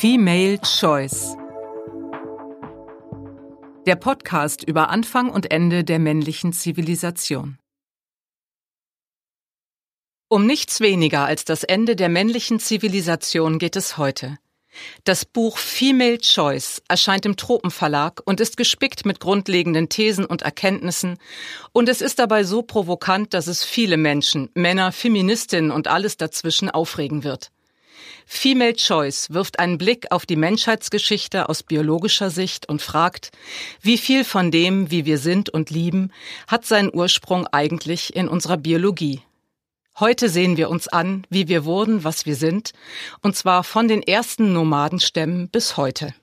Female Choice. Der Podcast über Anfang und Ende der männlichen Zivilisation. Um nichts weniger als das Ende der männlichen Zivilisation geht es heute. Das Buch Female Choice erscheint im Tropenverlag und ist gespickt mit grundlegenden Thesen und Erkenntnissen. Und es ist dabei so provokant, dass es viele Menschen, Männer, Feministinnen und alles dazwischen aufregen wird. Female Choice wirft einen Blick auf die Menschheitsgeschichte aus biologischer Sicht und fragt, wie viel von dem, wie wir sind und lieben, hat seinen Ursprung eigentlich in unserer Biologie. Heute sehen wir uns an, wie wir wurden, was wir sind, und zwar von den ersten Nomadenstämmen bis heute.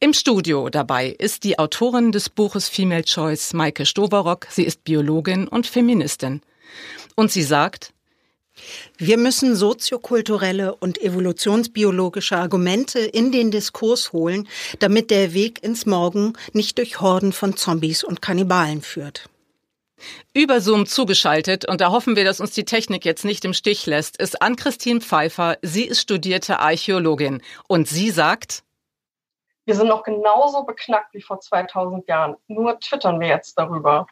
Im Studio dabei ist die Autorin des Buches Female Choice, Maike Stoverock. Sie ist Biologin und Feministin. Und sie sagt, wir müssen soziokulturelle und evolutionsbiologische Argumente in den Diskurs holen, damit der Weg ins Morgen nicht durch Horden von Zombies und Kannibalen führt. Über Zoom zugeschaltet, und da hoffen wir, dass uns die Technik jetzt nicht im Stich lässt, ist Ann-Christine Pfeiffer. Sie ist studierte Archäologin. Und sie sagt, wir sind noch genauso beknackt wie vor 2000 Jahren. Nur twittern wir jetzt darüber.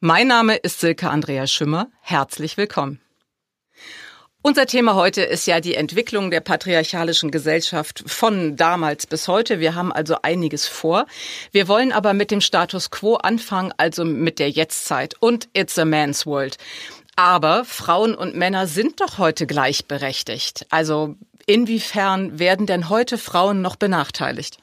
Mein Name ist Silke Andrea Schimmer. Herzlich willkommen. Unser Thema heute ist ja die Entwicklung der patriarchalischen Gesellschaft von damals bis heute. Wir haben also einiges vor. Wir wollen aber mit dem Status quo anfangen, also mit der Jetztzeit und It's a Man's World. Aber Frauen und Männer sind doch heute gleichberechtigt. Also inwiefern werden denn heute Frauen noch benachteiligt?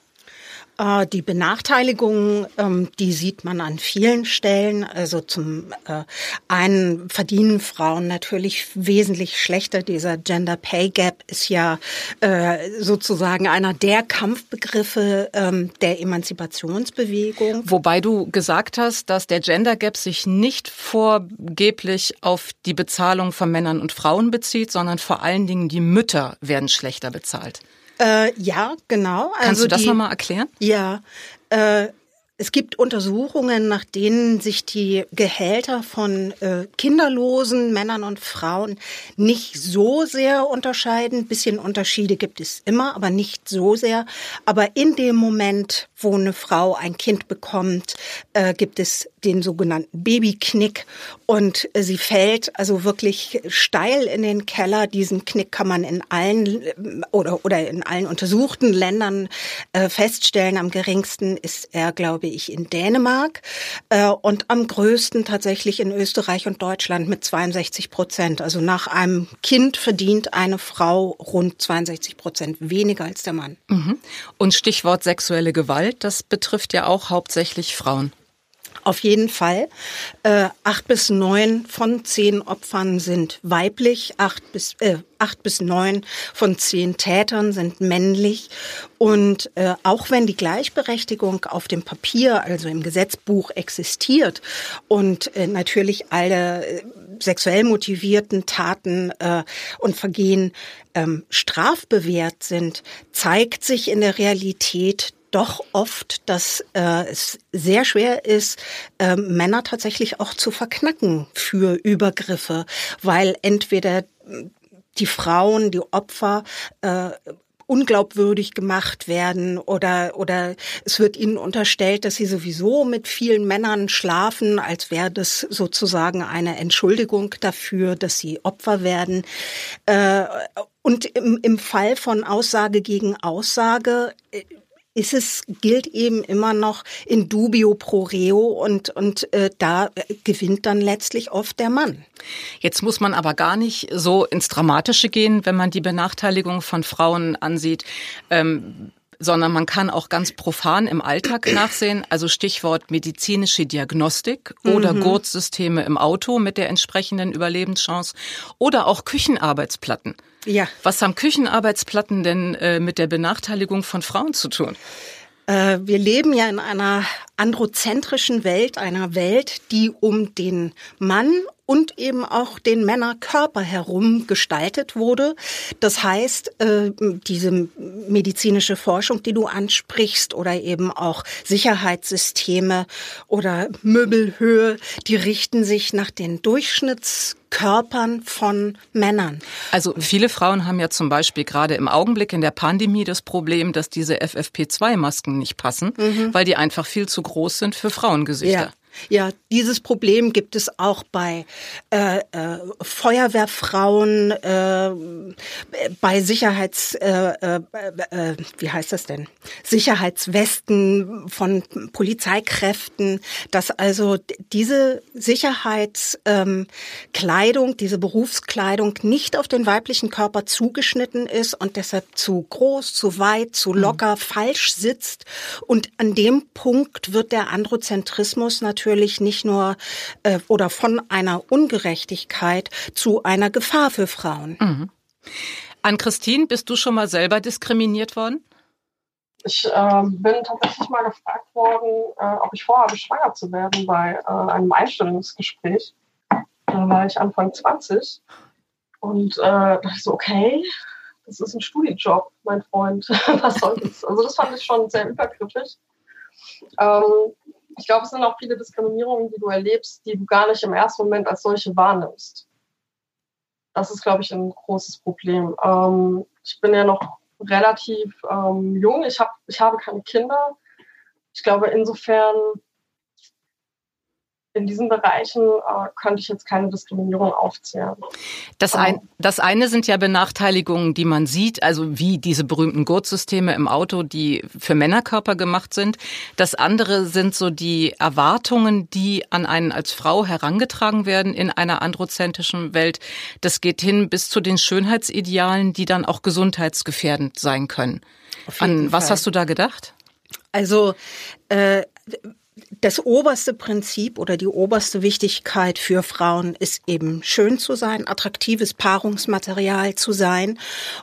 Äh, die Benachteiligung, ähm, die sieht man an vielen Stellen. Also zum äh, einen verdienen Frauen natürlich wesentlich schlechter. Dieser Gender Pay Gap ist ja äh, sozusagen einer der Kampfbegriffe ähm, der Emanzipationsbewegung. Wobei du gesagt hast, dass der Gender Gap sich nicht vorgeblich auf die Bezahlung von Männern und Frauen bezieht, sondern vor allen Dingen die Mütter werden schlechter bezahlt. Äh, ja, genau. Kannst also du das nochmal erklären? Ja, äh, es gibt Untersuchungen, nach denen sich die Gehälter von äh, kinderlosen Männern und Frauen nicht so sehr unterscheiden. bisschen Unterschiede gibt es immer, aber nicht so sehr. Aber in dem Moment, wo eine Frau ein Kind bekommt, äh, gibt es den sogenannten Babyknick und äh, sie fällt also wirklich steil in den Keller. Diesen Knick kann man in allen äh, oder oder in allen untersuchten Ländern äh, feststellen. Am geringsten ist er, glaube glaube ich, in Dänemark äh, und am größten tatsächlich in Österreich und Deutschland mit 62 Prozent. Also nach einem Kind verdient eine Frau rund 62 Prozent weniger als der Mann. Mhm. Und Stichwort sexuelle Gewalt, das betrifft ja auch hauptsächlich Frauen. Auf jeden Fall. Äh, acht bis neun von zehn Opfern sind weiblich, acht bis, äh, acht bis neun von zehn Tätern sind männlich. Und äh, auch wenn die Gleichberechtigung auf dem Papier, also im Gesetzbuch existiert und äh, natürlich alle äh, sexuell motivierten Taten äh, und Vergehen ähm, strafbewehrt sind, zeigt sich in der Realität doch oft, dass äh, es sehr schwer ist, äh, Männer tatsächlich auch zu verknacken für Übergriffe, weil entweder die Frauen, die Opfer äh, unglaubwürdig gemacht werden oder oder es wird ihnen unterstellt, dass sie sowieso mit vielen Männern schlafen, als wäre das sozusagen eine Entschuldigung dafür, dass sie Opfer werden. Äh, und im, im Fall von Aussage gegen Aussage äh, ist es, gilt eben immer noch in dubio pro reo und, und äh, da gewinnt dann letztlich oft der Mann. Jetzt muss man aber gar nicht so ins Dramatische gehen, wenn man die Benachteiligung von Frauen ansieht. Ähm, sondern man kann auch ganz profan im Alltag nachsehen, also Stichwort medizinische Diagnostik oder mhm. Gurtsysteme im Auto mit der entsprechenden Überlebenschance oder auch Küchenarbeitsplatten. Ja. Was haben Küchenarbeitsplatten denn äh, mit der Benachteiligung von Frauen zu tun? Äh, wir leben ja in einer androzentrischen Welt, einer Welt, die um den Mann und eben auch den Männerkörper herum gestaltet wurde. Das heißt, äh, diese medizinische Forschung, die du ansprichst, oder eben auch Sicherheitssysteme oder Möbelhöhe, die richten sich nach den Durchschnittskörpern von Männern. Also viele Frauen haben ja zum Beispiel gerade im Augenblick in der Pandemie das Problem, dass diese FFP2-Masken nicht passen, mhm. weil die einfach viel zu groß sind für Frauengesichter. Ja. Ja, dieses Problem gibt es auch bei äh, äh, Feuerwehrfrauen, äh, bei Sicherheits, äh, äh, äh, wie heißt das denn? Sicherheitswesten von Polizeikräften, dass also diese Sicherheitskleidung, ähm, diese Berufskleidung nicht auf den weiblichen Körper zugeschnitten ist und deshalb zu groß, zu weit, zu locker, mhm. falsch sitzt. Und an dem Punkt wird der Androzentrismus natürlich natürlich nicht nur äh, oder von einer Ungerechtigkeit zu einer Gefahr für Frauen. Mhm. An Christine, bist du schon mal selber diskriminiert worden? Ich äh, bin tatsächlich mal gefragt worden, äh, ob ich vorhabe, schwanger zu werden bei äh, einem Einstellungsgespräch. Da war ich Anfang 20 und äh, dachte ich so, okay, das ist ein Studienjob, mein Freund. Was soll das? Also das fand ich schon sehr übergriffig. Ähm, ich glaube, es sind auch viele Diskriminierungen, die du erlebst, die du gar nicht im ersten Moment als solche wahrnimmst. Das ist, glaube ich, ein großes Problem. Ähm, ich bin ja noch relativ ähm, jung. Ich, hab, ich habe keine Kinder. Ich glaube, insofern in diesen Bereichen äh, könnte ich jetzt keine Diskriminierung aufzählen. Das, ein, das eine sind ja Benachteiligungen, die man sieht, also wie diese berühmten Gurtsysteme im Auto, die für Männerkörper gemacht sind. Das andere sind so die Erwartungen, die an einen als Frau herangetragen werden in einer androzentrischen Welt. Das geht hin bis zu den Schönheitsidealen, die dann auch gesundheitsgefährdend sein können. An was Fall. hast du da gedacht? Also äh, das oberste Prinzip oder die oberste Wichtigkeit für Frauen ist eben schön zu sein, attraktives Paarungsmaterial zu sein.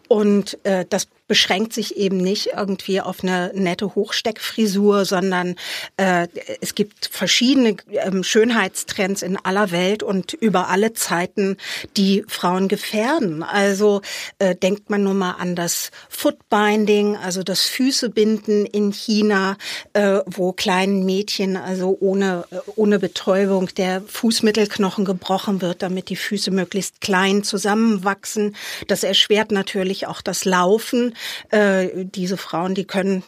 Und äh, das beschränkt sich eben nicht irgendwie auf eine nette Hochsteckfrisur, sondern äh, es gibt verschiedene ähm, Schönheitstrends in aller Welt und über alle Zeiten, die Frauen gefährden. Also äh, denkt man nur mal an das Footbinding, also das Füßebinden in China, äh, wo kleinen Mädchen also ohne äh, ohne Betäubung der Fußmittelknochen gebrochen wird, damit die Füße möglichst klein zusammenwachsen. Das erschwert natürlich auch das Laufen. Äh, diese Frauen, die können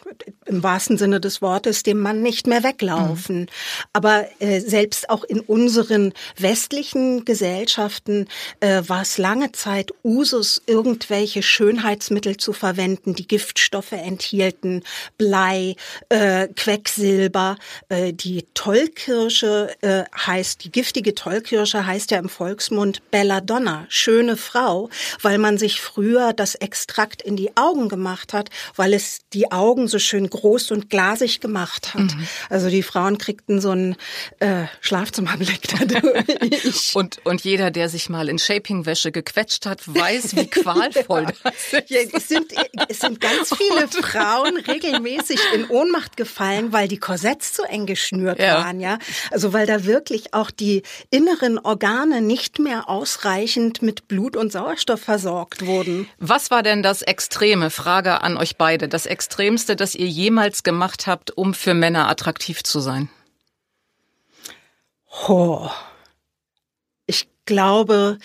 im wahrsten Sinne des Wortes dem Mann nicht mehr weglaufen. Mhm. Aber äh, selbst auch in unseren westlichen Gesellschaften äh, war es lange Zeit Usus, irgendwelche Schönheitsmittel zu verwenden, die Giftstoffe enthielten, Blei, äh, Quecksilber. Äh, die Tollkirsche äh, heißt, die giftige Tollkirsche heißt ja im Volksmund Belladonna, schöne Frau, weil man sich früher das Extrakt in die Augen gemacht hat, weil es die Augen so schön groß und glasig gemacht hat. Mhm. Also die Frauen kriegten so einen äh, Schlafzimmerblick dadurch. und, und jeder, der sich mal in Shapingwäsche gequetscht hat, weiß, wie qualvoll das ist. Ja, es, sind, es sind ganz viele Frauen regelmäßig in Ohnmacht gefallen, weil die Korsetts zu eng geschnürt ja. waren, ja. Also weil da wirklich auch die inneren Organe nicht mehr ausreichend mit Blut und Sauerstoff versorgt wurden. Was war denn das Extreme? Frage an euch beide. Das Extremste, das ihr jemals gemacht habt, um für Männer attraktiv zu sein? Oh. Ich glaube,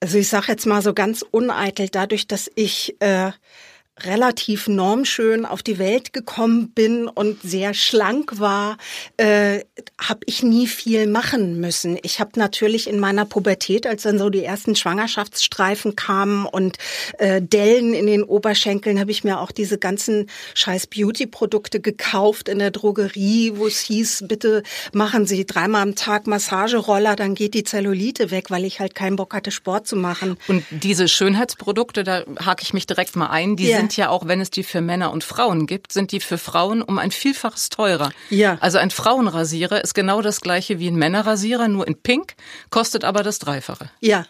also ich sage jetzt mal so ganz uneitel, dadurch, dass ich äh, relativ normschön auf die Welt gekommen bin und sehr schlank war, äh, habe ich nie viel machen müssen. Ich habe natürlich in meiner Pubertät, als dann so die ersten Schwangerschaftsstreifen kamen und äh, Dellen in den Oberschenkeln, habe ich mir auch diese ganzen scheiß Beauty-Produkte gekauft in der Drogerie, wo es hieß, bitte machen Sie dreimal am Tag Massageroller, dann geht die Zellulite weg, weil ich halt keinen Bock hatte, Sport zu machen. Und diese Schönheitsprodukte, da hake ich mich direkt mal ein, die yeah sind ja auch, wenn es die für Männer und Frauen gibt, sind die für Frauen um ein Vielfaches teurer. Ja. Also ein Frauenrasierer ist genau das gleiche wie ein Männerrasierer, nur in Pink, kostet aber das Dreifache. Ja.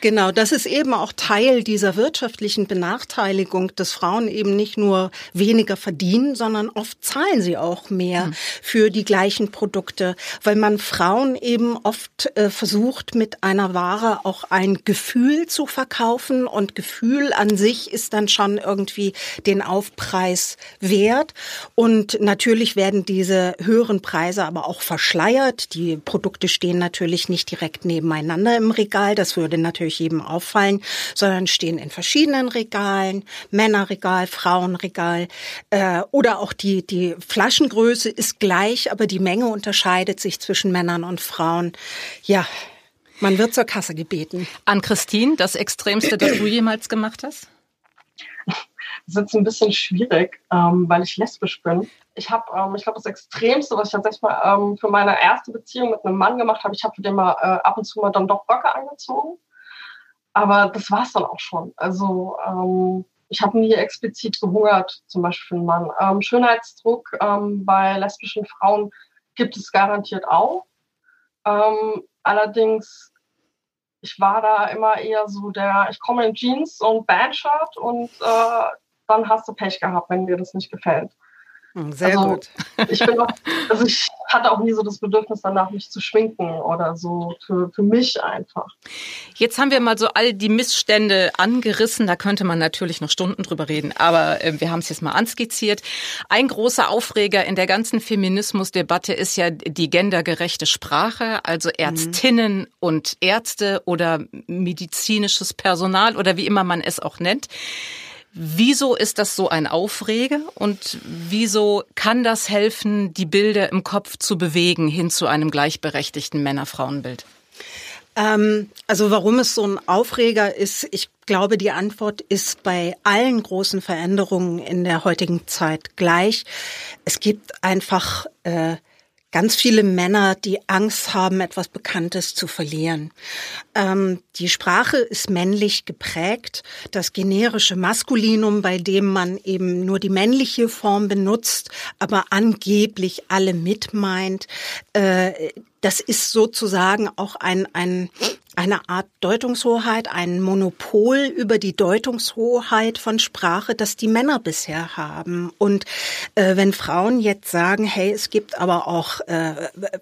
Genau, das ist eben auch Teil dieser wirtschaftlichen Benachteiligung, dass Frauen eben nicht nur weniger verdienen, sondern oft zahlen sie auch mehr mhm. für die gleichen Produkte, weil man Frauen eben oft äh, versucht, mit einer Ware auch ein Gefühl zu verkaufen und Gefühl an sich ist dann schon irgendwie den Aufpreis wert. Und natürlich werden diese höheren Preise aber auch verschleiert. Die Produkte stehen natürlich nicht direkt nebeneinander im Regal. Das würde natürlich jedem auffallen, sondern stehen in verschiedenen Regalen, Männerregal, Frauenregal äh, oder auch die, die Flaschengröße ist gleich, aber die Menge unterscheidet sich zwischen Männern und Frauen. Ja, man wird zur Kasse gebeten. An Christine, das Extremste, das du jemals gemacht hast? Das ist jetzt ein bisschen schwierig, ähm, weil ich lesbisch bin. Ich habe, ähm, ich glaube, das Extremste, was ich tatsächlich mal ähm, für meine erste Beziehung mit einem Mann gemacht habe, ich habe für den mal äh, ab und zu mal dann doch Röcke angezogen. Aber das war es dann auch schon. Also ähm, ich habe nie explizit gehungert, zum Beispiel für einen Mann. Ähm, Schönheitsdruck ähm, bei lesbischen Frauen gibt es garantiert auch. Ähm, allerdings, ich war da immer eher so der, ich komme in Jeans und Bandshirt und äh, dann hast du Pech gehabt, wenn dir das nicht gefällt. Hm, sehr also, gut. ich bin auch, also ich hatte auch nie so das Bedürfnis danach, mich zu schminken oder so für, für mich einfach. Jetzt haben wir mal so all die Missstände angerissen. Da könnte man natürlich noch Stunden drüber reden, aber äh, wir haben es jetzt mal anskizziert. Ein großer Aufreger in der ganzen Feminismusdebatte ist ja die gendergerechte Sprache, also mhm. Ärztinnen mhm. und Ärzte oder medizinisches Personal oder wie immer man es auch nennt. Wieso ist das so ein Aufreger und wieso kann das helfen, die Bilder im Kopf zu bewegen hin zu einem gleichberechtigten Männer-Frauen-Bild? Ähm, also warum es so ein Aufreger ist, ich glaube, die Antwort ist bei allen großen Veränderungen in der heutigen Zeit gleich. Es gibt einfach äh, ganz viele Männer, die Angst haben, etwas Bekanntes zu verlieren. Ähm, die Sprache ist männlich geprägt. Das generische Maskulinum, bei dem man eben nur die männliche Form benutzt, aber angeblich alle mitmeint, äh, das ist sozusagen auch ein, ein eine Art Deutungshoheit, ein Monopol über die Deutungshoheit von Sprache, das die Männer bisher haben. Und äh, wenn Frauen jetzt sagen, hey, es gibt aber auch äh,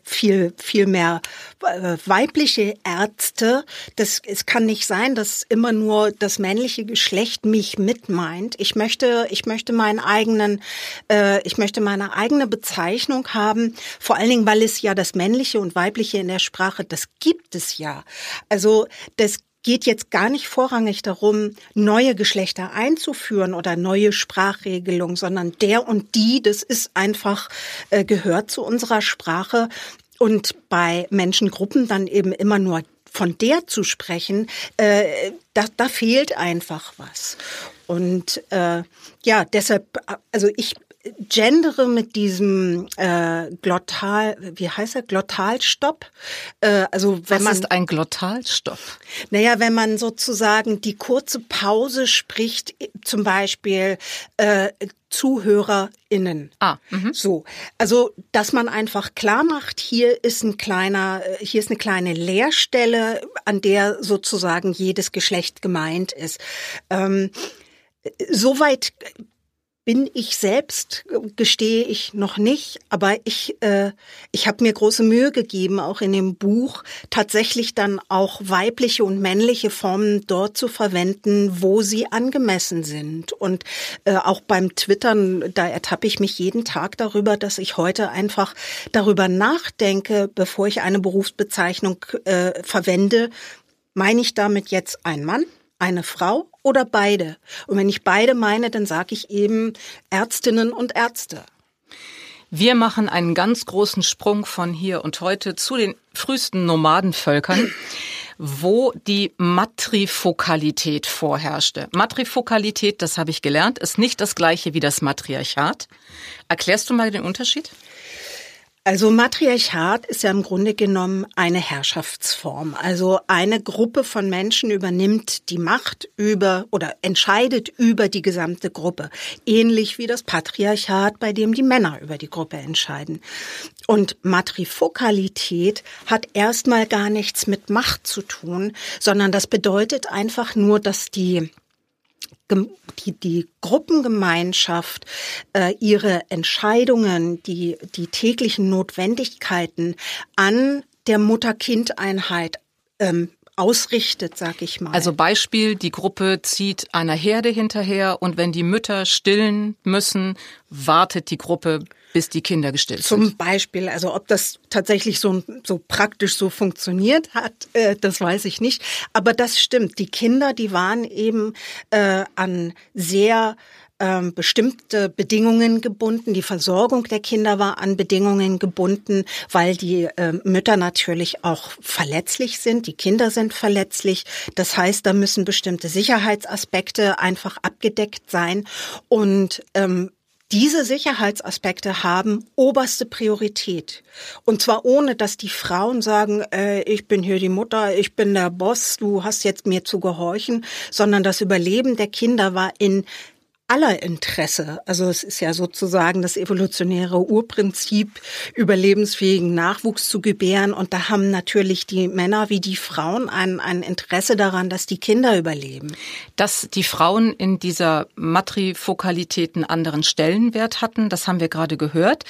viel viel mehr äh, weibliche Ärzte, das es kann nicht sein, dass immer nur das männliche Geschlecht mich mitmeint. Ich möchte ich möchte meinen eigenen äh, ich möchte meine eigene Bezeichnung haben, vor allen Dingen, weil es ja das männliche und weibliche in der Sprache, das gibt es ja. Also das geht jetzt gar nicht vorrangig darum, neue Geschlechter einzuführen oder neue Sprachregelungen, sondern der und die, das ist einfach, äh, gehört zu unserer Sprache. Und bei Menschengruppen dann eben immer nur von der zu sprechen, äh, da, da fehlt einfach was. Und äh, ja, deshalb, also ich gendere mit diesem äh, Glottal, wie heißt er, Glottalstopp. Äh, also wenn Was man, ist ein Glottalstopp? Naja, wenn man sozusagen die kurze Pause spricht, zum Beispiel äh, ZuhörerInnen. Ah, mh. so. Also, dass man einfach klar macht, hier ist ein kleiner, äh, hier ist eine kleine Leerstelle, an der sozusagen jedes Geschlecht gemeint ist. Ähm, Soweit bin ich selbst, gestehe ich noch nicht, aber ich, äh, ich habe mir große Mühe gegeben, auch in dem Buch tatsächlich dann auch weibliche und männliche Formen dort zu verwenden, wo sie angemessen sind. Und äh, auch beim Twittern, da ertappe ich mich jeden Tag darüber, dass ich heute einfach darüber nachdenke, bevor ich eine Berufsbezeichnung äh, verwende, meine ich damit jetzt ein Mann, eine Frau oder beide? Und wenn ich beide meine, dann sage ich eben Ärztinnen und Ärzte. Wir machen einen ganz großen Sprung von hier und heute zu den frühesten Nomadenvölkern, wo die Matrifokalität vorherrschte. Matrifokalität, das habe ich gelernt, ist nicht das gleiche wie das Matriarchat. Erklärst du mal den Unterschied? Also Matriarchat ist ja im Grunde genommen eine Herrschaftsform. Also eine Gruppe von Menschen übernimmt die Macht über oder entscheidet über die gesamte Gruppe. Ähnlich wie das Patriarchat, bei dem die Männer über die Gruppe entscheiden. Und Matrifokalität hat erstmal gar nichts mit Macht zu tun, sondern das bedeutet einfach nur, dass die die, die Gruppengemeinschaft äh, ihre Entscheidungen, die, die täglichen Notwendigkeiten an der Mutter-Kind-Einheit ähm, ausrichtet, sag ich mal. Also Beispiel, die Gruppe zieht einer Herde hinterher und wenn die Mütter stillen müssen, wartet die Gruppe, bis die Kinder gestillt Zum sind. Zum Beispiel, also ob das tatsächlich so, so praktisch so funktioniert hat, äh, das weiß ich nicht. Aber das stimmt. Die Kinder, die waren eben äh, an sehr ähm, bestimmte Bedingungen gebunden. Die Versorgung der Kinder war an Bedingungen gebunden, weil die äh, Mütter natürlich auch verletzlich sind. Die Kinder sind verletzlich. Das heißt, da müssen bestimmte Sicherheitsaspekte einfach abgedeckt sein. Und ähm, diese Sicherheitsaspekte haben oberste Priorität. Und zwar ohne, dass die Frauen sagen, äh, ich bin hier die Mutter, ich bin der Boss, du hast jetzt mir zu gehorchen, sondern das Überleben der Kinder war in aller Interesse. Also es ist ja sozusagen das evolutionäre Urprinzip, überlebensfähigen Nachwuchs zu gebären. Und da haben natürlich die Männer wie die Frauen ein, ein Interesse daran, dass die Kinder überleben. Dass die Frauen in dieser Matrifokalität einen anderen Stellenwert hatten, das haben wir gerade gehört.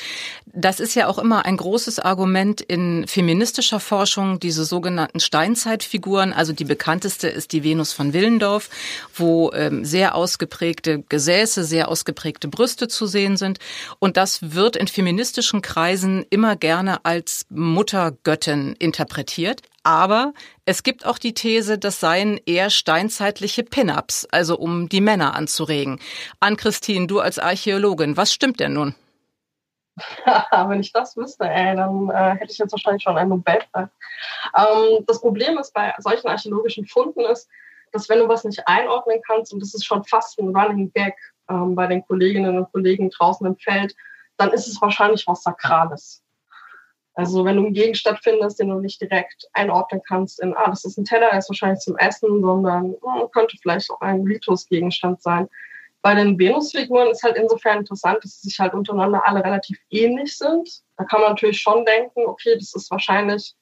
Das ist ja auch immer ein großes Argument in feministischer Forschung, diese sogenannten Steinzeitfiguren. Also die bekannteste ist die Venus von Willendorf, wo ähm, sehr ausgeprägte Gesetze Gesäße, sehr ausgeprägte Brüste zu sehen sind. Und das wird in feministischen Kreisen immer gerne als Muttergöttin interpretiert. Aber es gibt auch die These, das seien eher steinzeitliche Pin-ups, also um die Männer anzuregen. An Christine, du als Archäologin, was stimmt denn nun? Wenn ich das wüsste, ey, dann äh, hätte ich jetzt wahrscheinlich schon einen Nobelpreis. Ähm, das Problem ist bei solchen archäologischen Funden ist, dass wenn du was nicht einordnen kannst, und das ist schon fast ein Running Gag ähm, bei den Kolleginnen und Kollegen draußen im Feld, dann ist es wahrscheinlich was Sakrales. Also wenn du einen Gegenstand findest, den du nicht direkt einordnen kannst in, ah, das ist ein Teller, der ist wahrscheinlich zum Essen, sondern hm, könnte vielleicht auch ein Ritusgegenstand sein. Bei den Venusfiguren ist halt insofern interessant, dass sie sich halt untereinander alle relativ ähnlich sind. Da kann man natürlich schon denken, okay, das ist wahrscheinlich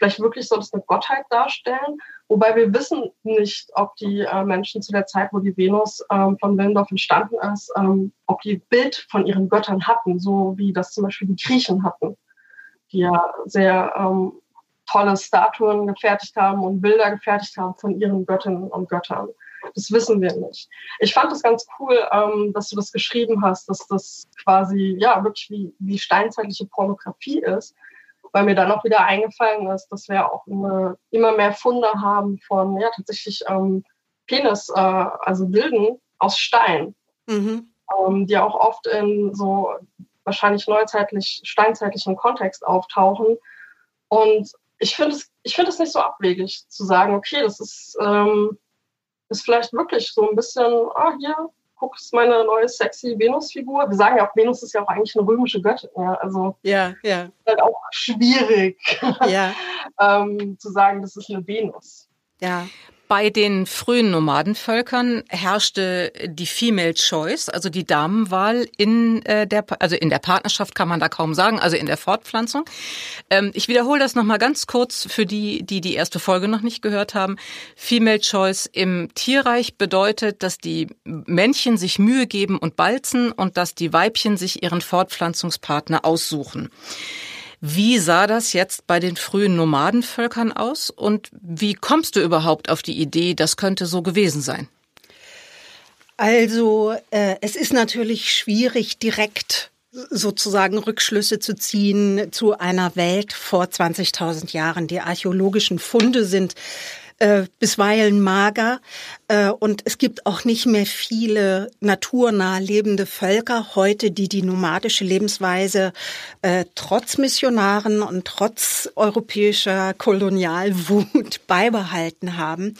vielleicht wirklich soll es eine Gottheit darstellen. Wobei wir wissen nicht, ob die äh, Menschen zu der Zeit, wo die Venus ähm, von Willendorf entstanden ist, ähm, ob die Bild von ihren Göttern hatten, so wie das zum Beispiel die Griechen hatten, die ja sehr ähm, tolle Statuen gefertigt haben und Bilder gefertigt haben von ihren Göttinnen und Göttern. Das wissen wir nicht. Ich fand es ganz cool, ähm, dass du das geschrieben hast, dass das quasi ja wirklich wie, wie steinzeitliche Pornografie ist weil mir dann auch wieder eingefallen ist, dass wir auch eine, immer mehr Funde haben von ja tatsächlich ähm, Penis, äh, also Bilden aus Stein, mhm. ähm, die auch oft in so wahrscheinlich neuzeitlich, steinzeitlichen Kontext auftauchen. Und ich finde es, ich finde es nicht so abwegig zu sagen, okay, das ist, ähm, ist vielleicht wirklich so ein bisschen, ah, hier, guck, ist meine neue sexy Venus-Figur. Wir sagen ja auch, Venus ist ja auch eigentlich eine römische Göttin. Ja, also ja, ja. Ist halt auch schwierig ja. ähm, zu sagen, das ist eine Venus. Ja. Bei den frühen Nomadenvölkern herrschte die Female Choice, also die Damenwahl in äh, der, also in der Partnerschaft kann man da kaum sagen, also in der Fortpflanzung. Ähm, ich wiederhole das nochmal ganz kurz für die, die die erste Folge noch nicht gehört haben. Female Choice im Tierreich bedeutet, dass die Männchen sich Mühe geben und balzen und dass die Weibchen sich ihren Fortpflanzungspartner aussuchen. Wie sah das jetzt bei den frühen Nomadenvölkern aus und wie kommst du überhaupt auf die Idee, das könnte so gewesen sein? Also äh, es ist natürlich schwierig, direkt sozusagen Rückschlüsse zu ziehen zu einer Welt vor 20.000 Jahren. Die archäologischen Funde sind äh, bisweilen mager. Äh, und es gibt auch nicht mehr viele naturnah lebende Völker heute, die die nomadische Lebensweise äh, trotz Missionaren und trotz europäischer Kolonialwut beibehalten haben.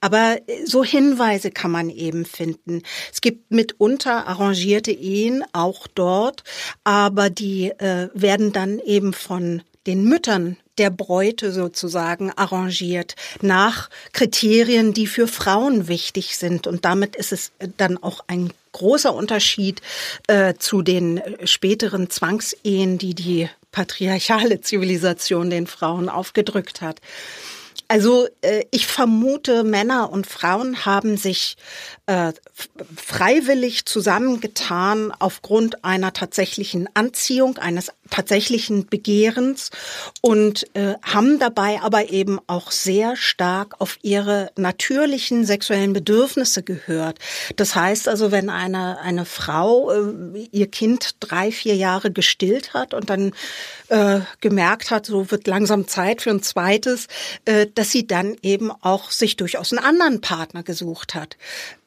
Aber so Hinweise kann man eben finden. Es gibt mitunter arrangierte Ehen auch dort, aber die äh, werden dann eben von den Müttern der Bräute sozusagen arrangiert nach Kriterien, die für Frauen wichtig sind. Und damit ist es dann auch ein großer Unterschied äh, zu den späteren Zwangsehen, die die patriarchale Zivilisation den Frauen aufgedrückt hat. Also äh, ich vermute, Männer und Frauen haben sich äh, freiwillig zusammengetan aufgrund einer tatsächlichen Anziehung, eines tatsächlichen Begehrens und äh, haben dabei aber eben auch sehr stark auf ihre natürlichen sexuellen Bedürfnisse gehört. Das heißt also, wenn eine, eine Frau äh, ihr Kind drei, vier Jahre gestillt hat und dann äh, gemerkt hat, so wird langsam Zeit für ein zweites, äh, dass sie dann eben auch sich durchaus einen anderen Partner gesucht hat.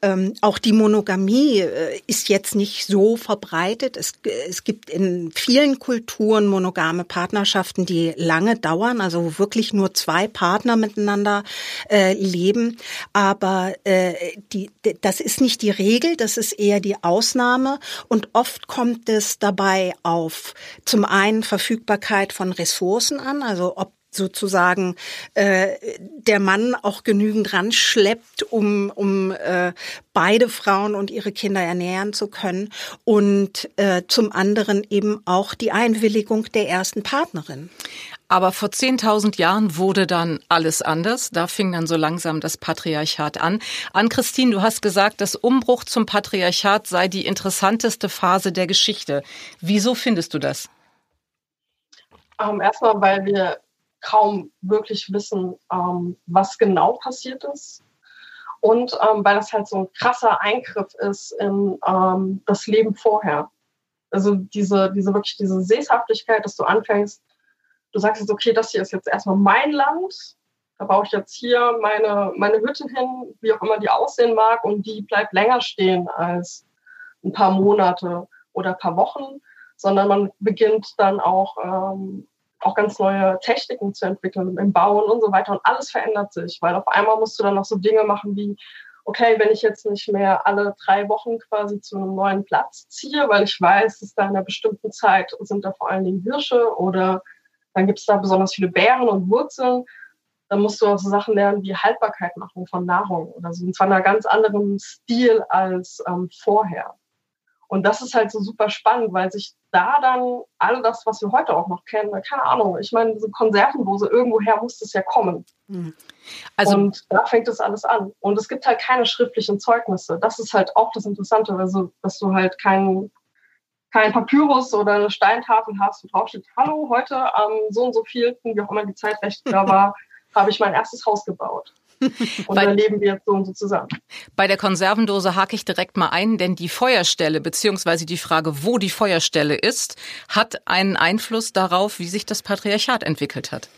Ähm, auch die Monogamie äh, ist jetzt nicht so verbreitet. Es, es gibt in vielen Kulturen monogame Partnerschaften, die lange dauern, also wirklich nur zwei Partner miteinander äh, leben. Aber äh, die, das ist nicht die Regel, das ist eher die Ausnahme. Und oft kommt es dabei auf zum einen Verfügbarkeit von Ressourcen an, also ob sozusagen äh, der Mann auch genügend ranschleppt, um, um äh, beide Frauen und ihre Kinder ernähren zu können und äh, zum anderen eben auch die Einwilligung der ersten Partnerin. Aber vor 10.000 Jahren wurde dann alles anders. Da fing dann so langsam das Patriarchat an. Ann-Christine, du hast gesagt, das Umbruch zum Patriarchat sei die interessanteste Phase der Geschichte. Wieso findest du das? Ähm, erstmal, weil wir kaum wirklich wissen, ähm, was genau passiert ist. Und ähm, weil das halt so ein krasser Eingriff ist in ähm, das Leben vorher. Also diese, diese wirklich diese Sesshaftigkeit, dass du anfängst, du sagst jetzt, okay, das hier ist jetzt erstmal mein Land, da baue ich jetzt hier meine, meine Hütte hin, wie auch immer die aussehen mag, und die bleibt länger stehen als ein paar Monate oder ein paar Wochen, sondern man beginnt dann auch ähm, auch ganz neue Techniken zu entwickeln im Bauen und so weiter. Und alles verändert sich, weil auf einmal musst du dann noch so Dinge machen wie, okay, wenn ich jetzt nicht mehr alle drei Wochen quasi zu einem neuen Platz ziehe, weil ich weiß, dass da in einer bestimmten Zeit sind da vor allen Dingen Hirsche oder dann gibt es da besonders viele Beeren und Wurzeln, dann musst du auch so Sachen lernen wie Haltbarkeit machen von Nahrung oder so. Und zwar in einem ganz anderen Stil als ähm, vorher. Und das ist halt so super spannend, weil sich da dann all das, was wir heute auch noch kennen, keine Ahnung, ich meine, diese Konservendose, irgendwoher muss das ja kommen. Mhm. Also, und da fängt das alles an. Und es gibt halt keine schriftlichen Zeugnisse. Das ist halt auch das Interessante, also, dass du halt keinen kein Papyrus oder eine Steintafel hast, wo drauf steht, hallo, heute am so und so vielten, wie auch immer die Zeit recht da war, habe ich mein erstes Haus gebaut. Und bei, dann leben wir jetzt so und so zusammen. Bei der Konservendose hake ich direkt mal ein, denn die Feuerstelle beziehungsweise die Frage, wo die Feuerstelle ist, hat einen Einfluss darauf, wie sich das Patriarchat entwickelt hat.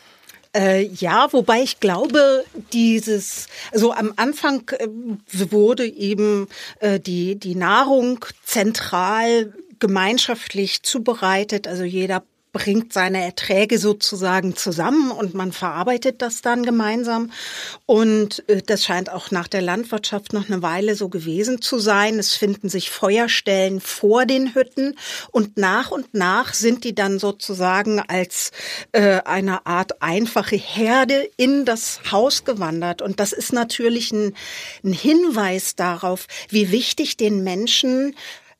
Äh, ja, wobei ich glaube, dieses, also am Anfang äh, wurde eben äh, die, die Nahrung zentral gemeinschaftlich zubereitet. Also jeder bringt seine Erträge sozusagen zusammen und man verarbeitet das dann gemeinsam. Und äh, das scheint auch nach der Landwirtschaft noch eine Weile so gewesen zu sein. Es finden sich Feuerstellen vor den Hütten und nach und nach sind die dann sozusagen als äh, eine Art einfache Herde in das Haus gewandert. Und das ist natürlich ein, ein Hinweis darauf, wie wichtig den Menschen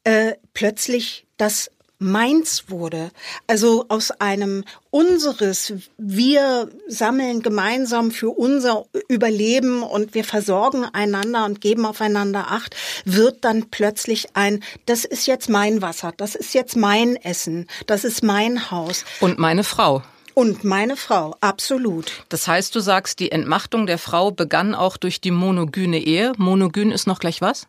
äh, plötzlich das meins wurde. Also aus einem unseres, wir sammeln gemeinsam für unser Überleben und wir versorgen einander und geben aufeinander Acht, wird dann plötzlich ein, das ist jetzt mein Wasser, das ist jetzt mein Essen, das ist mein Haus. Und meine Frau. Und meine Frau, absolut. Das heißt, du sagst, die Entmachtung der Frau begann auch durch die monogyne Ehe. Monogyn ist noch gleich was?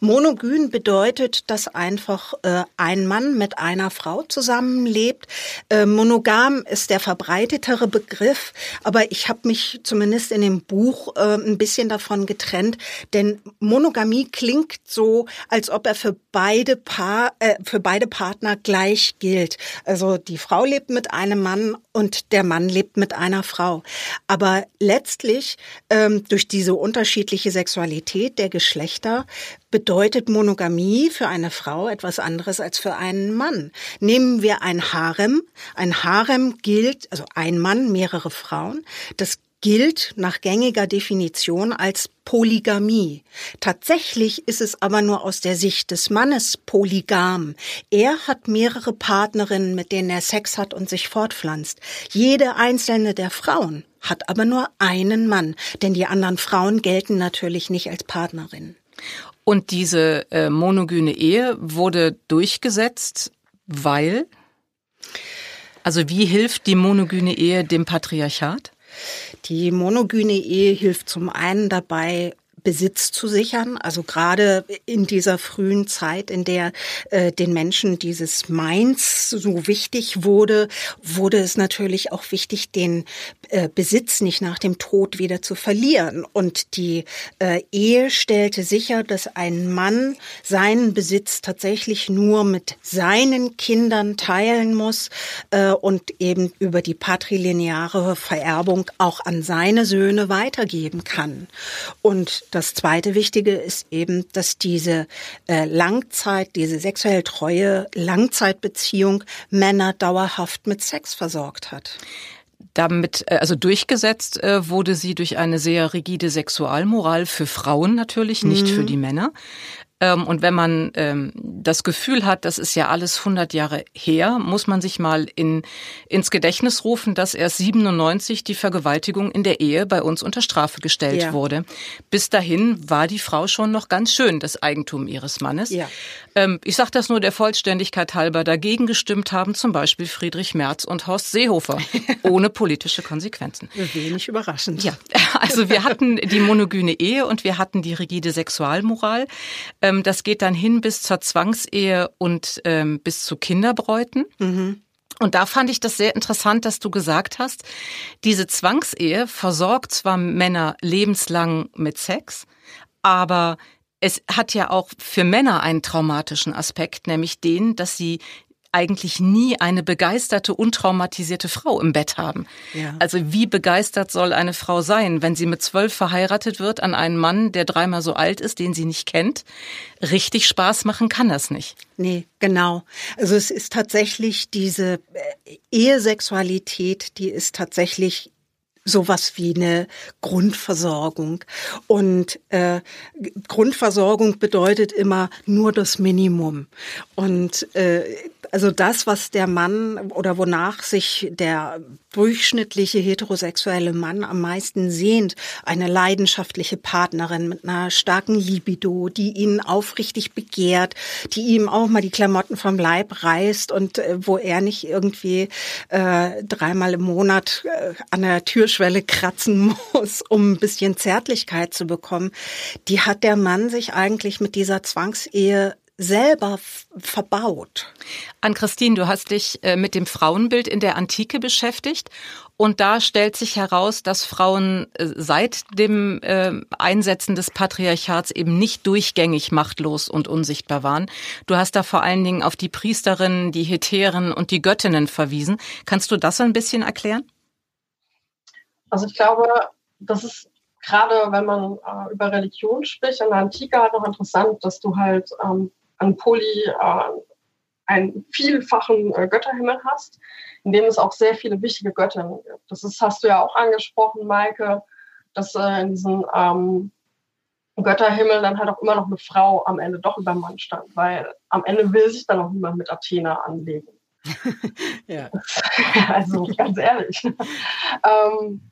Monogyn bedeutet, dass einfach äh, ein Mann mit einer Frau zusammenlebt. Äh, monogam ist der verbreitetere Begriff, aber ich habe mich zumindest in dem Buch äh, ein bisschen davon getrennt, denn Monogamie klingt so, als ob er für beide Paar, äh, für beide Partner gleich gilt. Also die Frau lebt mit einem Mann und der Mann lebt mit einer Frau. Aber letztlich ähm, durch diese unterschiedliche Sexualität der Geschlechter bedeutet Monogamie für eine Frau etwas anderes als für einen Mann. Nehmen wir ein Harem. Ein Harem gilt, also ein Mann, mehrere Frauen. Das gilt nach gängiger Definition als Polygamie. Tatsächlich ist es aber nur aus der Sicht des Mannes polygam. Er hat mehrere Partnerinnen, mit denen er Sex hat und sich fortpflanzt. Jede einzelne der Frauen hat aber nur einen Mann, denn die anderen Frauen gelten natürlich nicht als Partnerinnen. Und diese äh, monogyne Ehe wurde durchgesetzt, weil? Also wie hilft die monogyne Ehe dem Patriarchat? Die monogyne Ehe hilft zum einen dabei, Besitz zu sichern. Also gerade in dieser frühen Zeit, in der äh, den Menschen dieses Mainz so wichtig wurde, wurde es natürlich auch wichtig, den äh, Besitz nicht nach dem Tod wieder zu verlieren. Und die äh, Ehe stellte sicher, dass ein Mann seinen Besitz tatsächlich nur mit seinen Kindern teilen muss äh, und eben über die patrilineare Vererbung auch an seine Söhne weitergeben kann. Und das zweite Wichtige ist eben, dass diese äh, Langzeit, diese sexuell treue Langzeitbeziehung Männer dauerhaft mit Sex versorgt hat damit, äh, also durchgesetzt äh, wurde sie durch eine sehr rigide Sexualmoral für Frauen natürlich, nicht mhm. für die Männer. Ähm, und wenn man ähm, das Gefühl hat, das ist ja alles 100 Jahre her, muss man sich mal in, ins Gedächtnis rufen, dass erst 97 die Vergewaltigung in der Ehe bei uns unter Strafe gestellt ja. wurde. Bis dahin war die Frau schon noch ganz schön das Eigentum ihres Mannes. Ja. Ähm, ich sage das nur der Vollständigkeit halber. Dagegen gestimmt haben zum Beispiel Friedrich Merz und Horst Seehofer, ohne politische Konsequenzen. Wenig überraschend. Ja, also wir hatten die monogyne Ehe und wir hatten die rigide Sexualmoral. Ähm, das geht dann hin bis zur Zwangsehe und ähm, bis zu Kinderbräuten. Mhm. Und da fand ich das sehr interessant, dass du gesagt hast, diese Zwangsehe versorgt zwar Männer lebenslang mit Sex, aber es hat ja auch für Männer einen traumatischen Aspekt, nämlich den, dass sie eigentlich nie eine begeisterte, untraumatisierte Frau im Bett haben. Ja. Also wie begeistert soll eine Frau sein, wenn sie mit zwölf verheiratet wird an einen Mann, der dreimal so alt ist, den sie nicht kennt? Richtig Spaß machen kann das nicht. Nee, genau. Also es ist tatsächlich diese äh, Ehesexualität, die ist tatsächlich sowas wie eine Grundversorgung. Und äh, Grundversorgung bedeutet immer nur das Minimum. Und äh, also das, was der Mann oder wonach sich der durchschnittliche heterosexuelle Mann am meisten sehnt, eine leidenschaftliche Partnerin mit einer starken Libido, die ihn aufrichtig begehrt, die ihm auch mal die Klamotten vom Leib reißt und äh, wo er nicht irgendwie äh, dreimal im Monat äh, an der Türschwelle kratzen muss, um ein bisschen Zärtlichkeit zu bekommen, die hat der Mann sich eigentlich mit dieser Zwangsehe selber verbaut. An Christine, du hast dich äh, mit dem Frauenbild in der Antike beschäftigt und da stellt sich heraus, dass Frauen äh, seit dem äh, Einsetzen des Patriarchats eben nicht durchgängig machtlos und unsichtbar waren. Du hast da vor allen Dingen auf die Priesterinnen, die Hetären und die Göttinnen verwiesen. Kannst du das ein bisschen erklären? Also ich glaube, das ist gerade, wenn man äh, über Religion spricht, in der Antike halt noch interessant, dass du halt ähm, an Poly äh, einen vielfachen äh, Götterhimmel hast, in dem es auch sehr viele wichtige Göttinnen gibt. Das ist, hast du ja auch angesprochen, Maike, dass äh, in diesem ähm, Götterhimmel dann halt auch immer noch eine Frau am Ende doch über Mann stand, weil am Ende will sich dann auch niemand mit Athena anlegen. ja. Also ganz ehrlich. ähm,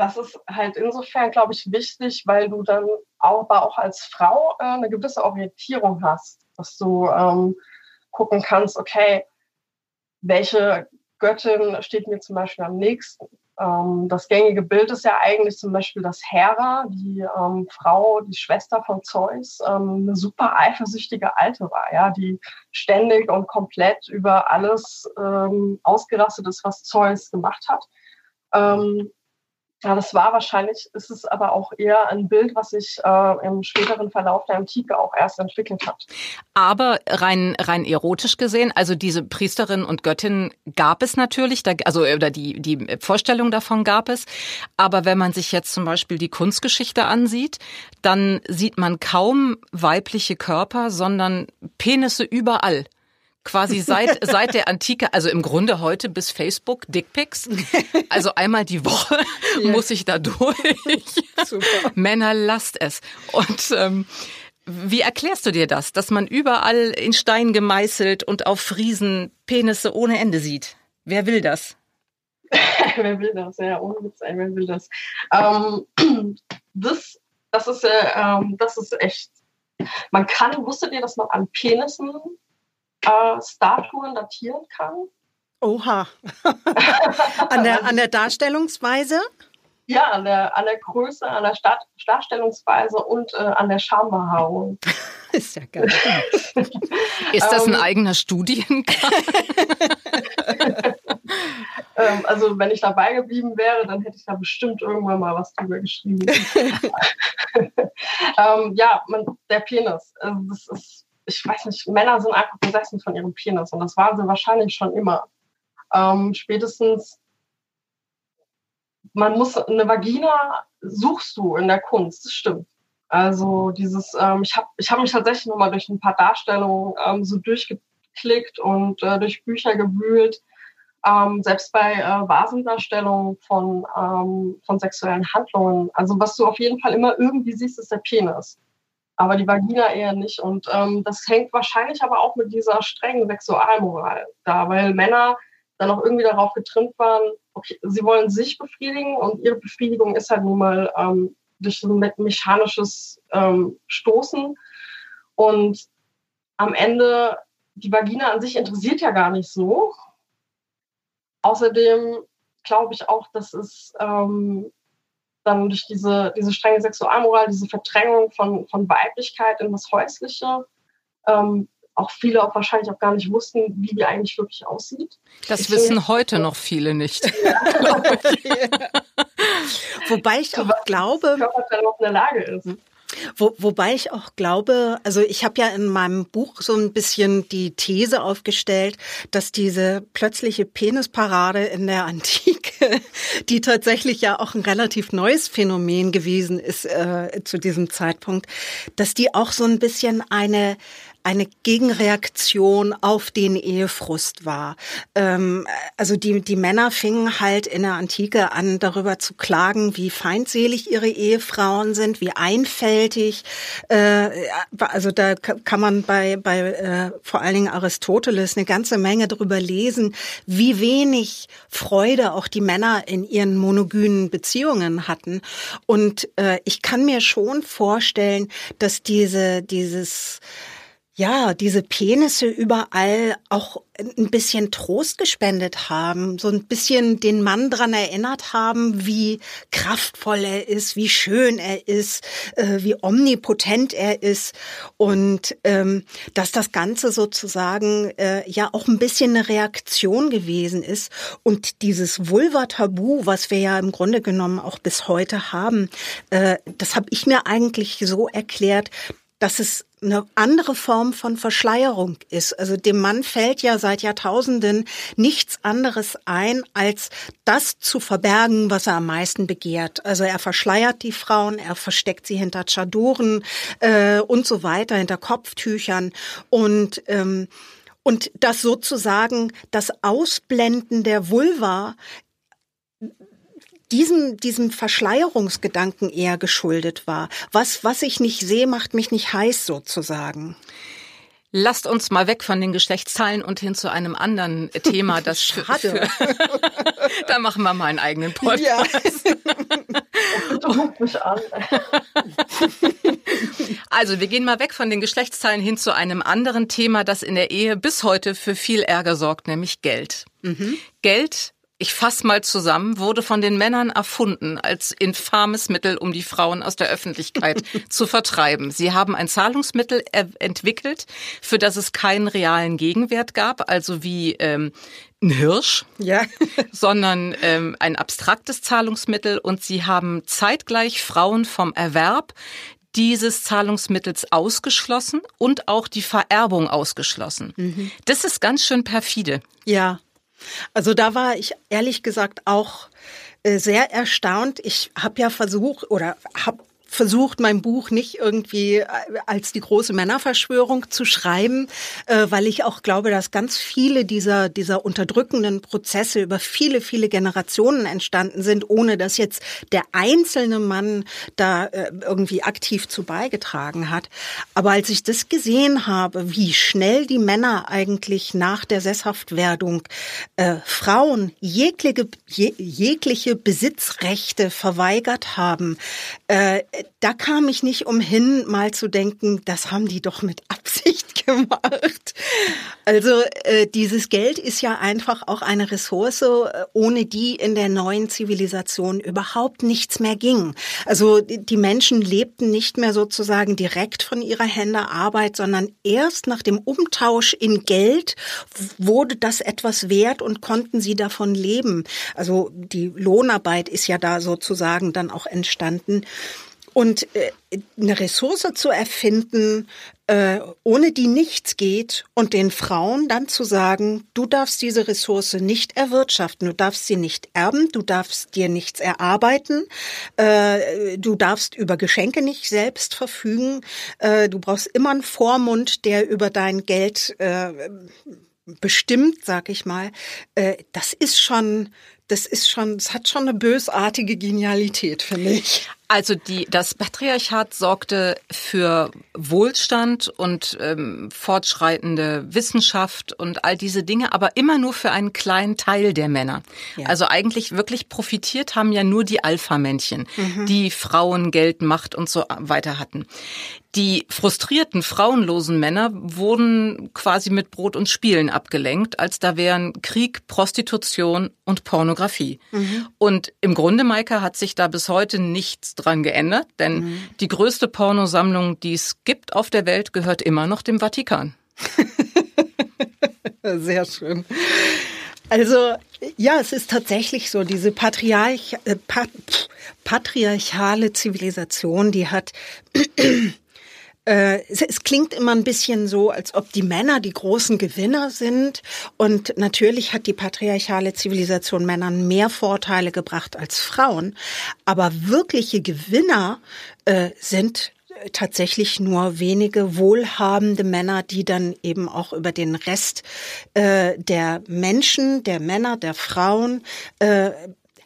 das ist halt insofern, glaube ich, wichtig, weil du dann auch, aber auch als Frau äh, eine gewisse Orientierung hast, dass du ähm, gucken kannst, okay, welche Göttin steht mir zum Beispiel am nächsten. Ähm, das gängige Bild ist ja eigentlich zum Beispiel, dass Hera, die ähm, Frau, die Schwester von Zeus, ähm, eine super eifersüchtige Alte war, ja, die ständig und komplett über alles ähm, ausgerastet ist, was Zeus gemacht hat. Ja, das war wahrscheinlich, ist es aber auch eher ein Bild, was sich äh, im späteren Verlauf der Antike auch erst entwickelt hat. Aber rein rein erotisch gesehen, also diese Priesterin und Göttin gab es natürlich, da, also oder die die Vorstellung davon gab es. Aber wenn man sich jetzt zum Beispiel die Kunstgeschichte ansieht, dann sieht man kaum weibliche Körper, sondern Penisse überall quasi seit, seit der Antike, also im Grunde heute bis Facebook, Dickpics. Also einmal die Woche ja. muss ich da durch. Super. Männer, lasst es. Und ähm, wie erklärst du dir das, dass man überall in Stein gemeißelt und auf Friesen Penisse ohne Ende sieht? Wer will das? wer will das? Ja, ohne Witz, ey, wer will das? Ähm, das, das ist, äh, ähm, das ist echt. Man kann, wusstet ihr, dass man an Penissen äh, Statuen datieren kann. Oha. an, der, an der Darstellungsweise? Ja, an der, an der Größe, an der Star Darstellungsweise und äh, an der Schambehaarung. Ist ja geil. Ist das ein ähm, eigener Studiengang? ähm, also wenn ich dabei geblieben wäre, dann hätte ich da bestimmt irgendwann mal was drüber geschrieben. ähm, ja, man, der Penis. Also das ist ich weiß nicht, Männer sind einfach besessen von ihrem Penis und das waren sie wahrscheinlich schon immer. Ähm, spätestens, man muss eine Vagina suchst du in der Kunst, das stimmt. Also dieses, ähm, ich habe ich hab mich tatsächlich nochmal durch ein paar Darstellungen ähm, so durchgeklickt und äh, durch Bücher gewühlt. Ähm, selbst bei äh, Vasendarstellungen von, ähm, von sexuellen Handlungen. Also was du auf jeden Fall immer irgendwie siehst, ist der Penis aber die Vagina eher nicht. Und ähm, das hängt wahrscheinlich aber auch mit dieser strengen Sexualmoral da, weil Männer dann auch irgendwie darauf getrimmt waren, okay, sie wollen sich befriedigen und ihre Befriedigung ist halt nun mal ähm, durch so ein mechanisches ähm, Stoßen. Und am Ende, die Vagina an sich interessiert ja gar nicht so. Außerdem glaube ich auch, dass es ähm, dann durch diese, diese strenge Sexualmoral, diese Verdrängung von, von Weiblichkeit in das Häusliche, ähm, auch viele auch wahrscheinlich auch gar nicht wussten, wie die eigentlich wirklich aussieht. Das ich wissen heute noch viele nicht. Ja. Wobei ich auch glaube, Körperteil noch in der Lage ist. Wo, wobei ich auch glaube, also ich habe ja in meinem Buch so ein bisschen die These aufgestellt, dass diese plötzliche Penisparade in der Antike, die tatsächlich ja auch ein relativ neues Phänomen gewesen ist äh, zu diesem Zeitpunkt, dass die auch so ein bisschen eine eine Gegenreaktion auf den Ehefrust war. Ähm, also die, die Männer fingen halt in der Antike an, darüber zu klagen, wie feindselig ihre Ehefrauen sind, wie einfältig. Äh, also da kann man bei, bei äh, vor allen Dingen Aristoteles eine ganze Menge darüber lesen, wie wenig Freude auch die Männer in ihren monogynen Beziehungen hatten. Und äh, ich kann mir schon vorstellen, dass diese, dieses ja, diese Penisse überall auch ein bisschen Trost gespendet haben, so ein bisschen den Mann dran erinnert haben, wie kraftvoll er ist, wie schön er ist, äh, wie omnipotent er ist. Und ähm, dass das Ganze sozusagen äh, ja auch ein bisschen eine Reaktion gewesen ist. Und dieses Vulva-Tabu, was wir ja im Grunde genommen auch bis heute haben, äh, das habe ich mir eigentlich so erklärt, dass es eine andere Form von Verschleierung ist. Also dem Mann fällt ja seit Jahrtausenden nichts anderes ein, als das zu verbergen, was er am meisten begehrt. Also er verschleiert die Frauen, er versteckt sie hinter Chadoren äh, und so weiter, hinter Kopftüchern und ähm, und das sozusagen das Ausblenden der Vulva diesem, diesem Verschleierungsgedanken eher geschuldet war. Was, was ich nicht sehe, macht mich nicht heiß sozusagen. Lasst uns mal weg von den Geschlechtszahlen und hin zu einem anderen Thema, das für da machen wir mal einen eigenen Podcast. Ja. mich an. also, wir gehen mal weg von den Geschlechtszahlen hin zu einem anderen Thema, das in der Ehe bis heute für viel Ärger sorgt, nämlich Geld. Mhm. Geld ich fass mal zusammen, wurde von den Männern erfunden als infames Mittel, um die Frauen aus der Öffentlichkeit zu vertreiben. Sie haben ein Zahlungsmittel entwickelt, für das es keinen realen Gegenwert gab, also wie ähm, ein Hirsch, ja. sondern ähm, ein abstraktes Zahlungsmittel und sie haben zeitgleich Frauen vom Erwerb dieses Zahlungsmittels ausgeschlossen und auch die Vererbung ausgeschlossen. Mhm. Das ist ganz schön perfide. Ja, also da war ich ehrlich gesagt auch äh, sehr erstaunt. Ich habe ja versucht oder habe versucht, mein Buch nicht irgendwie äh, als die große Männerverschwörung zu schreiben, äh, weil ich auch glaube, dass ganz viele dieser, dieser unterdrückenden Prozesse über viele, viele Generationen entstanden sind, ohne dass jetzt der einzelne Mann da äh, irgendwie aktiv zu beigetragen hat. Aber als ich das gesehen habe, wie schnell die Männer eigentlich nach der Sesshaftwerdung äh, Frauen jegliche, jegliche Besitzrechte verweigert haben, äh, da kam ich nicht umhin, mal zu denken, das haben die doch mit Absicht gemacht. Also äh, dieses Geld ist ja einfach auch eine Ressource, äh, ohne die in der neuen Zivilisation überhaupt nichts mehr ging. Also die Menschen lebten nicht mehr sozusagen direkt von ihrer Hände Arbeit, sondern erst nach dem Umtausch in Geld wurde das etwas wert und konnten sie davon leben. Also die Lohnarbeit ist ja da sozusagen dann auch entstanden. Und äh, eine Ressource zu erfinden, äh, ohne die nichts geht und den Frauen dann zu sagen, du darfst diese Ressource nicht erwirtschaften, du darfst sie nicht erben, du darfst dir nichts erarbeiten, äh, du darfst über Geschenke nicht selbst verfügen, äh, du brauchst immer einen Vormund, der über dein Geld äh, bestimmt, sag ich mal. Äh, das ist schon das ist schon, es hat schon eine bösartige Genialität, finde ich. Also die, das Patriarchat sorgte für Wohlstand und ähm, fortschreitende Wissenschaft und all diese Dinge, aber immer nur für einen kleinen Teil der Männer. Ja. Also eigentlich wirklich profitiert haben ja nur die Alpha-Männchen, mhm. die Frauen, Geld, Macht und so weiter hatten. Die frustrierten, frauenlosen Männer wurden quasi mit Brot und Spielen abgelenkt, als da wären Krieg, Prostitution und Pornografie. Mhm. Und im Grunde, Maika, hat sich da bis heute nichts dran geändert, denn mhm. die größte Pornosammlung, die es gibt auf der Welt, gehört immer noch dem Vatikan. Sehr schön. Also ja, es ist tatsächlich so, diese Patriarch, äh, pat, patriarchale Zivilisation, die hat äh, es, es, klingt immer ein bisschen so, als ob die Männer die großen Gewinner sind. Und natürlich hat die patriarchale Zivilisation Männern mehr Vorteile gebracht als Frauen. Aber wirkliche Gewinner äh, sind tatsächlich nur wenige wohlhabende Männer, die dann eben auch über den Rest äh, der Menschen, der Männer, der Frauen äh,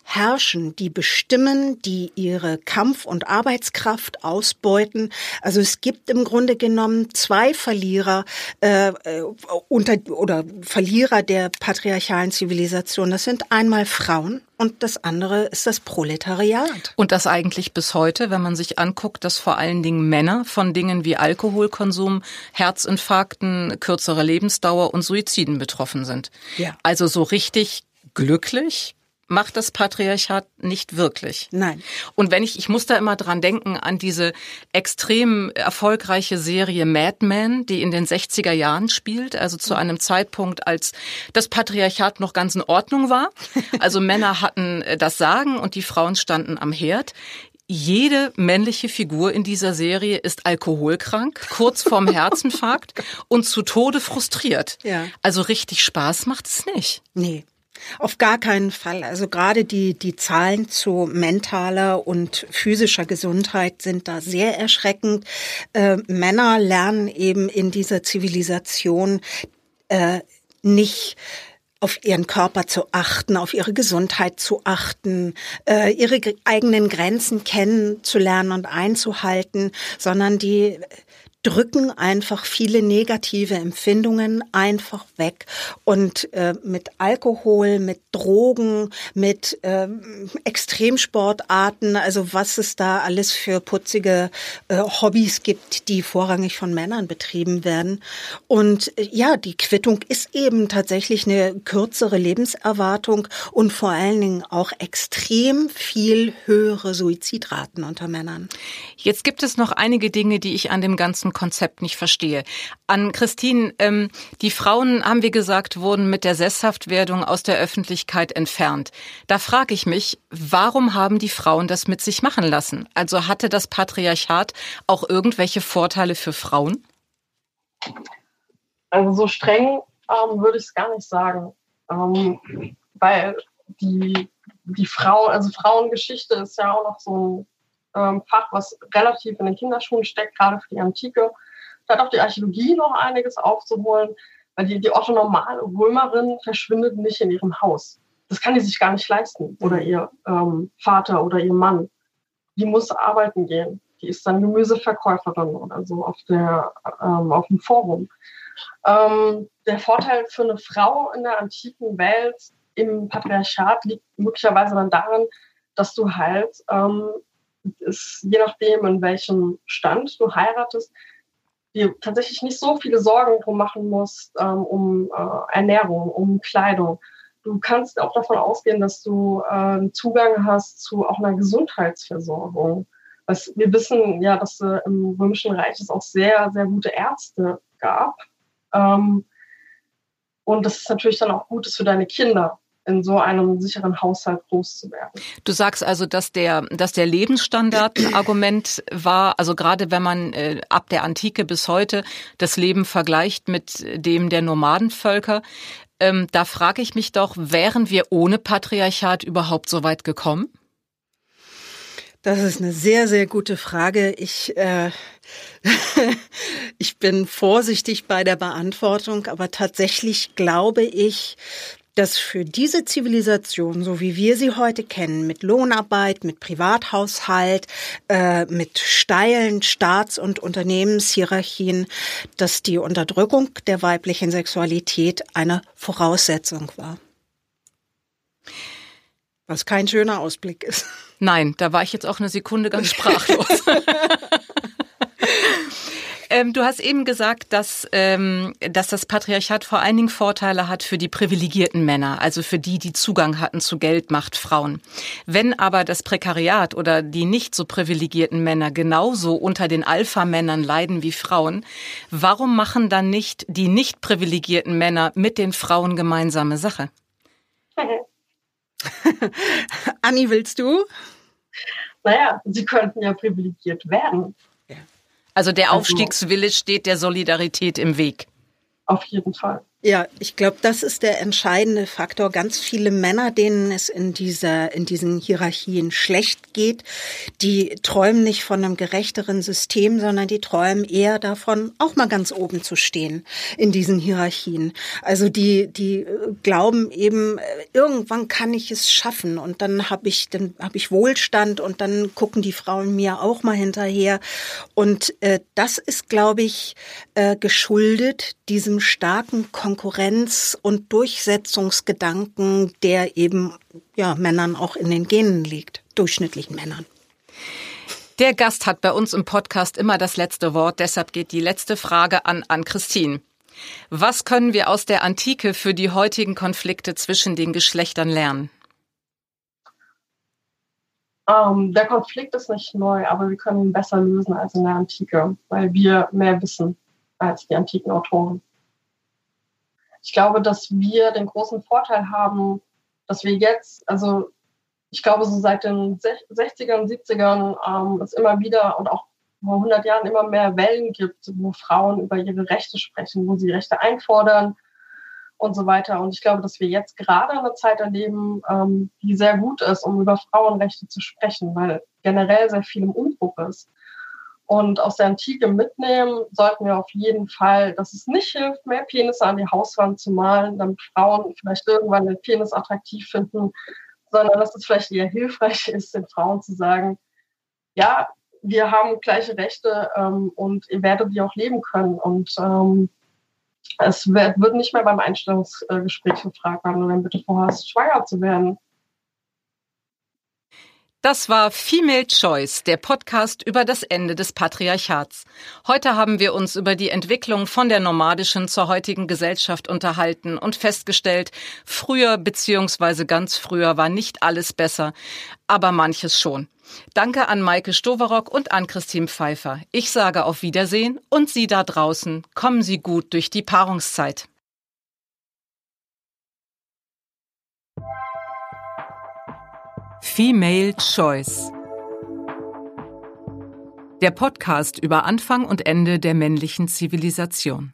herrschen, die bestimmen, die ihre Kampf- und Arbeitskraft ausbeuten. Also es gibt im Grunde genommen zwei Verlierer äh, äh, unter oder Verlierer der patriarchalen Zivilisation. Das sind einmal Frauen und das andere ist das Proletariat. Und das eigentlich bis heute, wenn man sich anguckt, dass vor allen Dingen Männer von Dingen wie Alkoholkonsum, Herzinfarkten, kürzere Lebensdauer und Suiziden betroffen sind. Ja. Also so richtig glücklich macht das Patriarchat nicht wirklich. Nein. Und wenn ich, ich muss da immer dran denken an diese extrem erfolgreiche Serie Mad Men, die in den 60er Jahren spielt, also zu einem Zeitpunkt, als das Patriarchat noch ganz in Ordnung war. Also Männer hatten äh, das Sagen und die Frauen standen am Herd. Jede männliche Figur in dieser Serie ist alkoholkrank, kurz vorm Herzinfarkt und zu Tode frustriert. Ja. Also richtig Spaß macht es nicht. Nee. Auf gar keinen Fall. Also gerade die, die Zahlen zu mentaler und physischer Gesundheit sind da sehr erschreckend. Äh, Männer lernen eben in dieser Zivilisation äh, nicht auf ihren Körper zu achten, auf ihre Gesundheit zu achten, äh, ihre eigenen Grenzen kennenzulernen und einzuhalten, sondern die drücken einfach viele negative Empfindungen einfach weg. Und äh, mit Alkohol, mit Drogen, mit äh, Extremsportarten, also was es da alles für putzige äh, Hobbys gibt, die vorrangig von Männern betrieben werden. Und äh, ja, die Quittung ist eben tatsächlich eine kürzere Lebenserwartung und vor allen Dingen auch extrem viel höhere Suizidraten unter Männern. Jetzt gibt es noch einige Dinge, die ich an dem ganzen Konzept nicht verstehe. An Christine, ähm, die Frauen, haben wir gesagt, wurden mit der Sesshaftwerdung aus der Öffentlichkeit entfernt. Da frage ich mich, warum haben die Frauen das mit sich machen lassen? Also hatte das Patriarchat auch irgendwelche Vorteile für Frauen? Also so streng ähm, würde ich es gar nicht sagen, ähm, weil die, die Frau, also Frauengeschichte ist ja auch noch so ein Fach, was relativ in den Kinderschuhen steckt, gerade für die Antike. Da hat auch die Archäologie noch einiges aufzuholen, weil die, die Otto normale Römerin verschwindet nicht in ihrem Haus. Das kann die sich gar nicht leisten. Oder ihr ähm, Vater oder ihr Mann. Die muss arbeiten gehen. Die ist dann Gemüseverkäuferin oder so auf, der, ähm, auf dem Forum. Ähm, der Vorteil für eine Frau in der antiken Welt im Patriarchat liegt möglicherweise dann darin, dass du halt ähm, ist, je nachdem, in welchem Stand du heiratest, dir tatsächlich nicht so viele Sorgen drum machen musst, ähm, um äh, Ernährung, um Kleidung. Du kannst auch davon ausgehen, dass du äh, Zugang hast zu auch einer Gesundheitsversorgung. Was, wir wissen ja, dass äh, im Römischen Reich es auch sehr, sehr gute Ärzte gab. Ähm, und das ist natürlich dann auch Gutes für deine Kinder, in so einem sicheren Haushalt groß zu werden. Du sagst also, dass der, dass der Lebensstandard ein Argument war, also gerade wenn man äh, ab der Antike bis heute das Leben vergleicht mit dem der Nomadenvölker, ähm, da frage ich mich doch, wären wir ohne Patriarchat überhaupt so weit gekommen? Das ist eine sehr, sehr gute Frage. Ich, äh, ich bin vorsichtig bei der Beantwortung, aber tatsächlich glaube ich, dass für diese Zivilisation, so wie wir sie heute kennen, mit Lohnarbeit, mit Privathaushalt, äh, mit steilen Staats- und Unternehmenshierarchien, dass die Unterdrückung der weiblichen Sexualität eine Voraussetzung war. Was kein schöner Ausblick ist. Nein, da war ich jetzt auch eine Sekunde ganz sprachlos. Ähm, du hast eben gesagt, dass, ähm, dass das Patriarchat vor allen Dingen Vorteile hat für die privilegierten Männer, also für die, die Zugang hatten zu Geld, Macht, Frauen. Wenn aber das Prekariat oder die nicht so privilegierten Männer genauso unter den Alpha-Männern leiden wie Frauen, warum machen dann nicht die nicht privilegierten Männer mit den Frauen gemeinsame Sache? Anni, willst du? Naja, sie könnten ja privilegiert werden. Also der also Aufstiegswille steht der Solidarität im Weg. Auf jeden Fall. Ja, ich glaube, das ist der entscheidende Faktor. Ganz viele Männer, denen es in dieser, in diesen Hierarchien schlecht geht, die träumen nicht von einem gerechteren System, sondern die träumen eher davon, auch mal ganz oben zu stehen in diesen Hierarchien. Also die, die glauben eben, irgendwann kann ich es schaffen und dann habe ich, dann habe ich Wohlstand und dann gucken die Frauen mir auch mal hinterher. Und äh, das ist, glaube ich, äh, geschuldet diesem starken Kon Konkurrenz- und Durchsetzungsgedanken, der eben ja, Männern auch in den Genen liegt, durchschnittlichen Männern. Der Gast hat bei uns im Podcast immer das letzte Wort, deshalb geht die letzte Frage an, an Christine. Was können wir aus der Antike für die heutigen Konflikte zwischen den Geschlechtern lernen? Um, ähm, der Konflikt ist nicht neu, aber wir können ihn besser lösen als in der Antike, weil wir mehr wissen als die antiken Autoren ich glaube, dass wir den großen Vorteil haben, dass wir jetzt, also ich glaube, so seit den 60ern, 70ern ähm, es immer wieder und auch vor 100 Jahren immer mehr Wellen gibt, wo Frauen über ihre Rechte sprechen, wo sie Rechte einfordern und so weiter. Und ich glaube, dass wir jetzt gerade eine Zeit erleben, ähm, die sehr gut ist, um über Frauenrechte zu sprechen, weil generell sehr viel im Umbruch ist und aus der Antike mitnehmen, sollten wir auf jeden Fall, dass es nicht hilft, mehr Penisse an die Hauswand zu malen, damit Frauen vielleicht irgendwann den Penis attraktiv finden, sondern dass es vielleicht eher hilfreich ist, den Frauen zu sagen, ja, wir haben gleiche Rechte ähm, und ihr werdet die auch leben können. Und ähm, es wird, nicht mehr beim Einstellungsgespräch gefragt, wann du bitte vorhast, schwanger zu werden. Das war Female Choice, der Podcast über das Ende des Patriarchats. Heute haben wir uns über die Entwicklung von der nomadischen zur heutigen Gesellschaft unterhalten und festgestellt, früher bzw. ganz früher war nicht alles besser, aber manches schon. Danke an Maike Stoverock und an Christine Pfeiffer. Ich sage auf Wiedersehen und Sie da draußen, kommen Sie gut durch die Paarungszeit. Female Choice. Der Podcast über Anfang und Ende der männlichen Zivilisation.